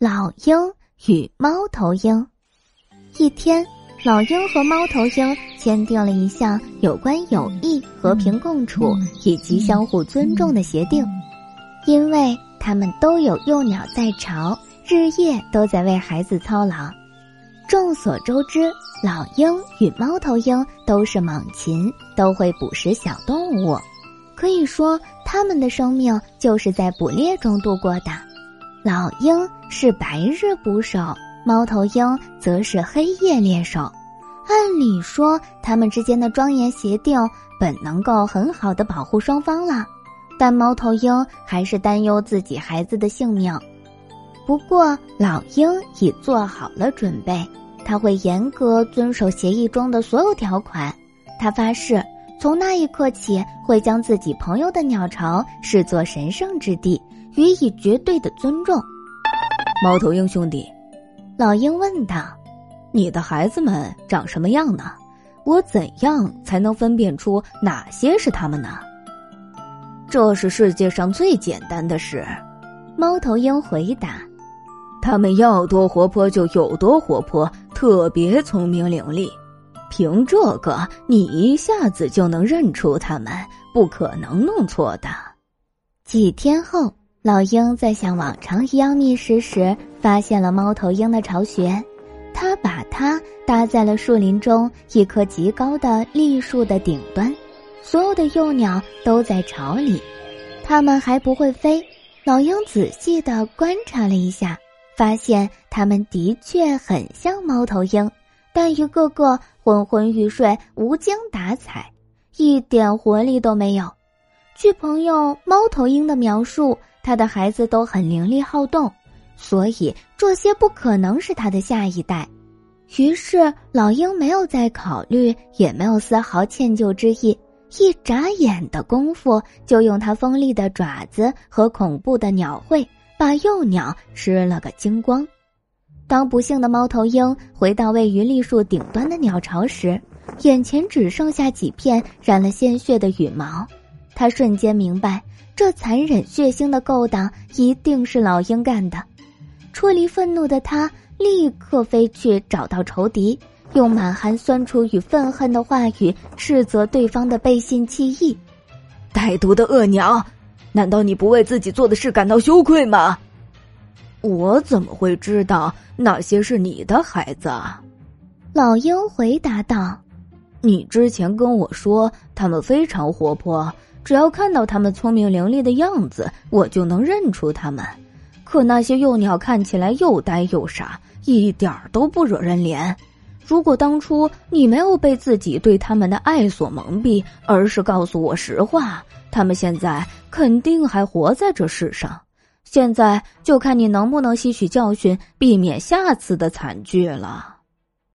老鹰与猫头鹰。一天，老鹰和猫头鹰签订了一项有关友谊、和平共处以及相互尊重的协定，因为他们都有幼鸟在巢，日夜都在为孩子操劳。众所周知，老鹰与猫头鹰都是猛禽，都会捕食小动物，可以说它们的生命就是在捕猎中度过的。老鹰是白日捕手，猫头鹰则是黑夜猎手。按理说，他们之间的庄严协定本能够很好的保护双方了，但猫头鹰还是担忧自己孩子的性命。不过，老鹰已做好了准备，他会严格遵守协议中的所有条款。他发誓，从那一刻起，会将自己朋友的鸟巢视作神圣之地。予以绝对的尊重。猫头鹰兄弟，老鹰问道：“你的孩子们长什么样呢？我怎样才能分辨出哪些是他们呢？”这是世界上最简单的事。猫头鹰回答：“他们要多活泼就有多活泼，特别聪明伶俐。凭这个，你一下子就能认出他们，不可能弄错的。”几天后。老鹰在像往常一样觅食时，发现了猫头鹰的巢穴。它把它搭在了树林中一棵极高的栗树的顶端，所有的幼鸟都在巢里。它们还不会飞。老鹰仔细地观察了一下，发现它们的确很像猫头鹰，但一个个昏昏欲睡，无精打采，一点活力都没有。据朋友猫头鹰的描述。他的孩子都很伶俐好动，所以这些不可能是他的下一代。于是老鹰没有再考虑，也没有丝毫歉疚之意，一眨眼的功夫就用它锋利的爪子和恐怖的鸟喙把幼鸟吃了个精光。当不幸的猫头鹰回到位于栗树顶端的鸟巢时，眼前只剩下几片染了鲜血的羽毛，他瞬间明白。这残忍血腥的勾当一定是老鹰干的，出离愤怒的他立刻飞去找到仇敌，用满含酸楚与愤恨的话语斥责对方的背信弃义。歹毒的恶鸟，难道你不为自己做的事感到羞愧吗？我怎么会知道那些是你的孩子？老鹰回答道：“你之前跟我说他们非常活泼。”只要看到他们聪明伶俐的样子，我就能认出他们。可那些幼鸟看起来又呆又傻，一点儿都不惹人怜。如果当初你没有被自己对他们的爱所蒙蔽，而是告诉我实话，他们现在肯定还活在这世上。现在就看你能不能吸取教训，避免下次的惨剧了。